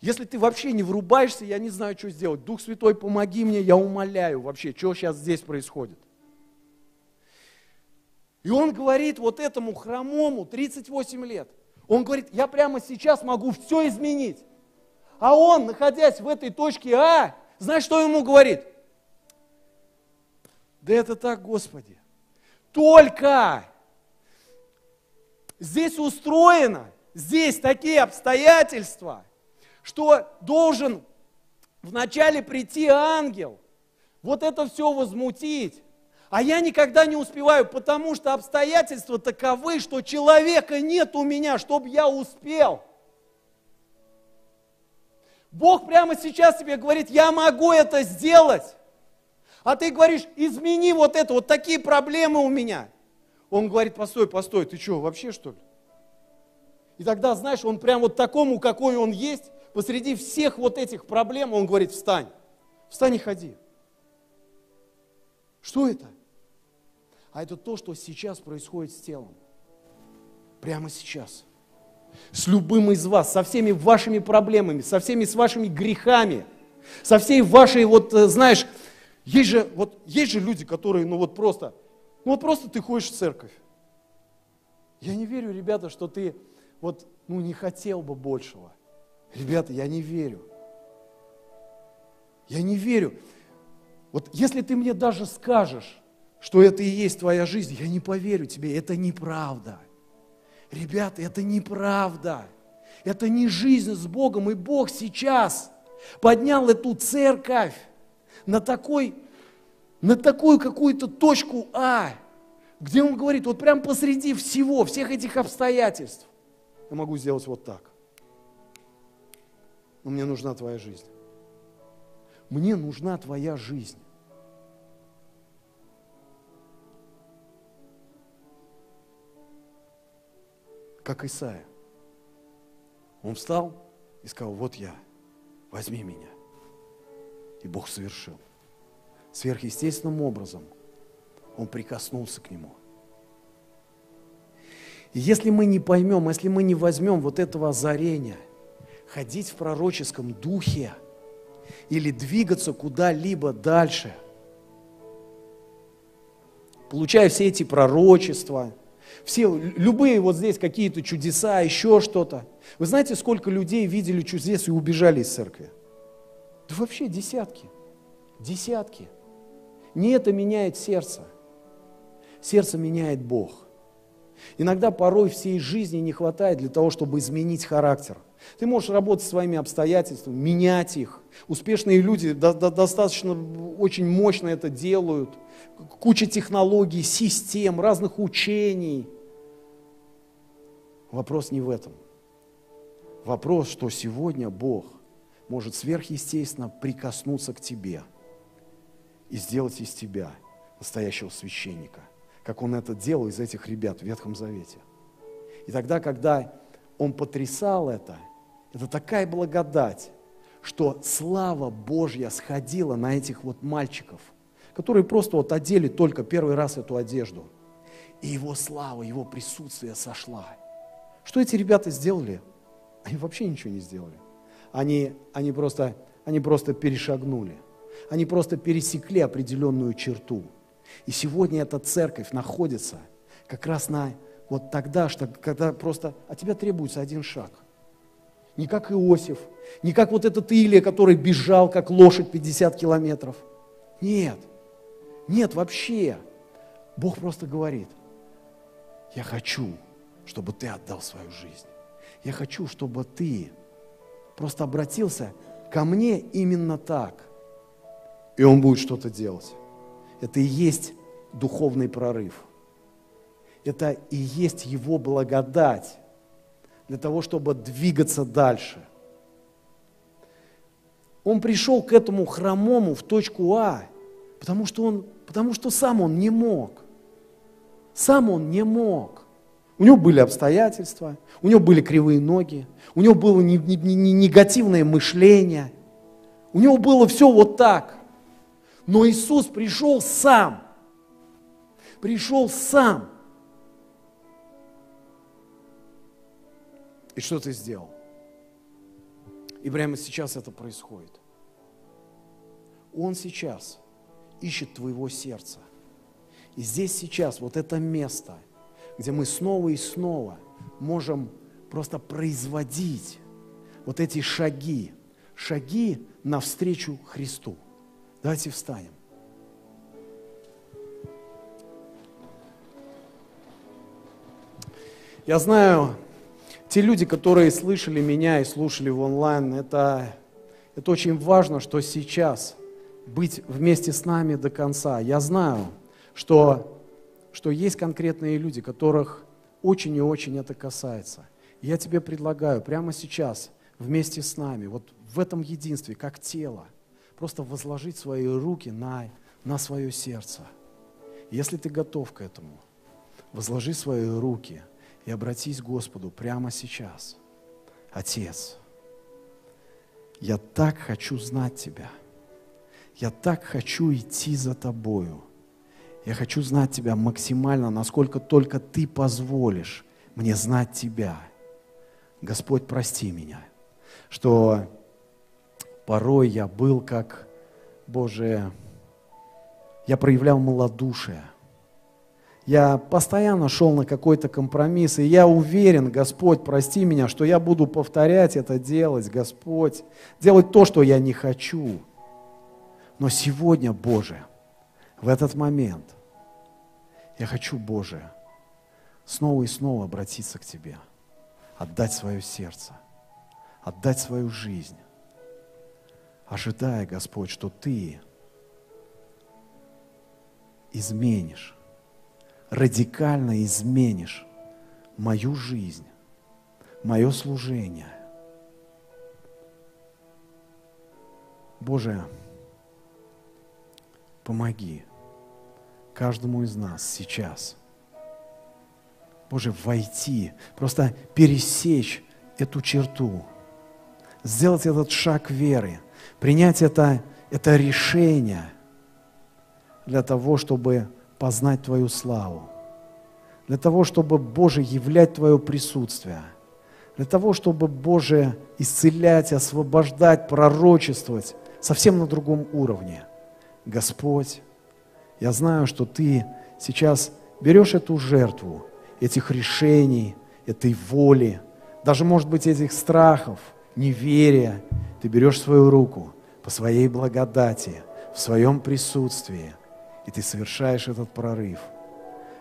A: Если ты вообще не врубаешься, я не знаю, что сделать. Дух Святой, помоги мне, я умоляю вообще, что сейчас здесь происходит. И он говорит вот этому хромому, 38 лет, он говорит, я прямо сейчас могу все изменить. А он, находясь в этой точке А, знаешь, что ему говорит? Да это так, Господи. Только здесь устроено, здесь такие обстоятельства, что должен вначале прийти ангел, вот это все возмутить, а я никогда не успеваю, потому что обстоятельства таковы, что человека нет у меня, чтобы я успел. Бог прямо сейчас тебе говорит, я могу это сделать. А ты говоришь, измени вот это, вот такие проблемы у меня. Он говорит, постой, постой, ты что, вообще что ли? И тогда, знаешь, он прям вот такому, какой он есть, посреди всех вот этих проблем, он говорит, встань, встань и ходи. Что это? а это то, что сейчас происходит с телом. Прямо сейчас. С любым из вас, со всеми вашими проблемами, со всеми с вашими грехами, со всей вашей, вот, э, знаешь, есть же, вот, есть же люди, которые, ну вот просто, ну вот просто ты ходишь в церковь. Я не верю, ребята, что ты вот, ну не хотел бы большего. Ребята, я не верю. Я не верю. Вот если ты мне даже скажешь, что это и есть твоя жизнь, я не поверю тебе, это неправда. Ребята, это неправда. Это не жизнь с Богом, и Бог сейчас поднял эту церковь на, такой, на такую какую-то точку А, где Он говорит, вот прям посреди всего, всех этих обстоятельств, я могу сделать вот так. Но мне нужна твоя жизнь. Мне нужна твоя жизнь. Как Исаия. Он встал и сказал, вот я, возьми меня. И Бог совершил. Сверхъестественным образом он прикоснулся к нему. И если мы не поймем, если мы не возьмем вот этого озарения, ходить в пророческом духе, или двигаться куда-либо дальше. Получая все эти пророчества, все, любые вот здесь какие-то чудеса, еще что-то. Вы знаете, сколько людей видели чудес и убежали из церкви? Да вообще десятки. Десятки. Не это меняет сердце. Сердце меняет Бог. Иногда порой всей жизни не хватает для того, чтобы изменить характер. Ты можешь работать своими обстоятельствами, менять их. Успешные люди до, до, достаточно очень мощно это делают. Куча технологий, систем, разных учений. Вопрос не в этом. Вопрос, что сегодня Бог может сверхъестественно прикоснуться к тебе и сделать из тебя настоящего священника, как Он это делал из этих ребят в Ветхом Завете. И тогда, когда Он потрясал это, это такая благодать, что слава Божья сходила на этих вот мальчиков, которые просто вот одели только первый раз эту одежду. И его слава, его присутствие сошла. Что эти ребята сделали? Они вообще ничего не сделали. Они, они, просто, они просто перешагнули. Они просто пересекли определенную черту. И сегодня эта церковь находится как раз на вот тогда, что, когда просто от тебя требуется один шаг – не как Иосиф, не как вот этот Илия, который бежал, как лошадь 50 километров. Нет, нет вообще. Бог просто говорит, я хочу, чтобы ты отдал свою жизнь. Я хочу, чтобы ты просто обратился ко мне именно так. И он будет что-то делать. Это и есть духовный прорыв. Это и есть его благодать для того, чтобы двигаться дальше. Он пришел к этому хромому в точку А, потому что, он, потому что сам он не мог. Сам он не мог. У него были обстоятельства, у него были кривые ноги, у него было негативное мышление, у него было все вот так. Но Иисус пришел сам. Пришел сам. И что ты сделал? И прямо сейчас это происходит. Он сейчас ищет твоего сердца. И здесь сейчас вот это место, где мы снова и снова можем просто производить вот эти шаги, шаги навстречу Христу. Давайте встанем. Я знаю, те люди, которые слышали меня и слушали в онлайн, это, это очень важно, что сейчас быть вместе с нами до конца. Я знаю, что, что есть конкретные люди, которых очень и очень это касается. Я тебе предлагаю прямо сейчас вместе с нами, вот в этом единстве, как тело, просто возложить свои руки на, на свое сердце. Если ты готов к этому, возложи свои руки – и обратись к Господу прямо сейчас. Отец, я так хочу знать Тебя. Я так хочу идти за Тобою. Я хочу знать Тебя максимально, насколько только Ты позволишь мне знать Тебя. Господь, прости меня, что порой я был как, Боже, я проявлял малодушие – я постоянно шел на какой-то компромисс, и я уверен, Господь, прости меня, что я буду повторять это делать, Господь, делать то, что я не хочу. Но сегодня, Боже, в этот момент я хочу, Боже, снова и снова обратиться к Тебе, отдать свое сердце, отдать свою жизнь, ожидая, Господь, что Ты изменишь радикально изменишь мою жизнь, мое служение. Боже, помоги каждому из нас сейчас, Боже, войти, просто пересечь эту черту, сделать этот шаг веры, принять это, это решение для того, чтобы познать Твою славу, для того, чтобы, Боже, являть Твое присутствие, для того, чтобы, Боже, исцелять, освобождать, пророчествовать, совсем на другом уровне. Господь, я знаю, что Ты сейчас берешь эту жертву, этих решений, этой воли, даже, может быть, этих страхов, неверия, Ты берешь свою руку по своей благодати, в своем присутствии, и Ты совершаешь этот прорыв.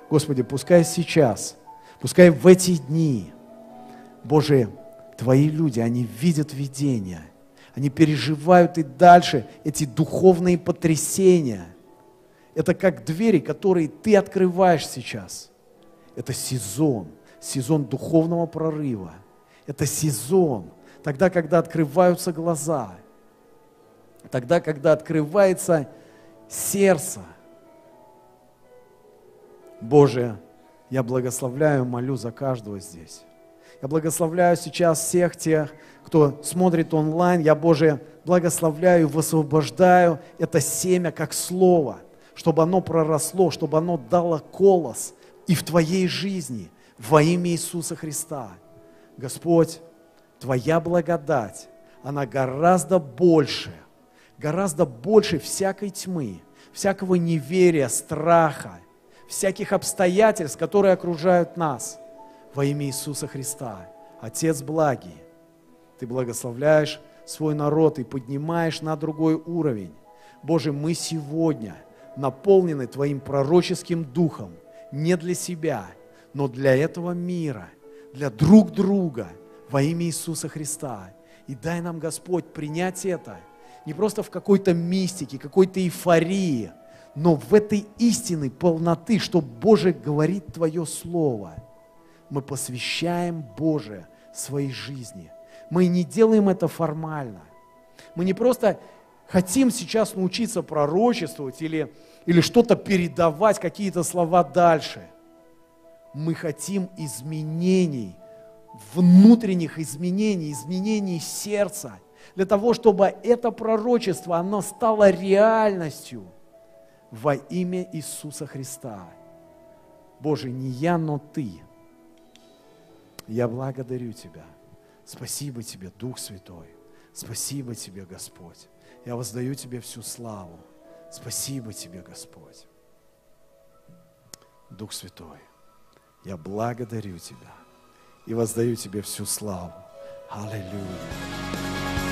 A: Господи, пускай сейчас, пускай в эти дни, Боже, Твои люди, они видят видения, они переживают и дальше эти духовные потрясения. Это как двери, которые ты открываешь сейчас. Это сезон, сезон духовного прорыва. Это сезон, тогда, когда открываются глаза, тогда, когда открывается сердце. Боже, я благословляю, молю за каждого здесь. Я благословляю сейчас всех тех, кто смотрит онлайн. Я, Боже, благословляю, высвобождаю это семя как слово, чтобы оно проросло, чтобы оно дало колос и в Твоей жизни во имя Иисуса Христа. Господь, Твоя благодать, она гораздо больше, гораздо больше всякой тьмы, всякого неверия, страха, всяких обстоятельств, которые окружают нас – во имя Иисуса Христа. Отец благий, Ты благословляешь свой народ и поднимаешь на другой уровень. Боже, мы сегодня наполнены Твоим пророческим духом не для себя, но для этого мира, для друг друга во имя Иисуса Христа. И дай нам, Господь, принять это не просто в какой-то мистике, какой-то эйфории, но в этой истины полноты, что Боже говорит Твое Слово – мы посвящаем Божие своей жизни. Мы не делаем это формально. Мы не просто хотим сейчас научиться пророчествовать или, или что-то передавать, какие-то слова дальше. Мы хотим изменений, внутренних изменений, изменений сердца, для того, чтобы это пророчество, оно стало реальностью во имя Иисуса Христа. Боже, не я, но Ты – я благодарю Тебя. Спасибо Тебе, Дух Святой. Спасибо Тебе, Господь. Я воздаю Тебе всю славу. Спасибо Тебе, Господь. Дух Святой, я благодарю Тебя и воздаю Тебе всю славу. Аллилуйя.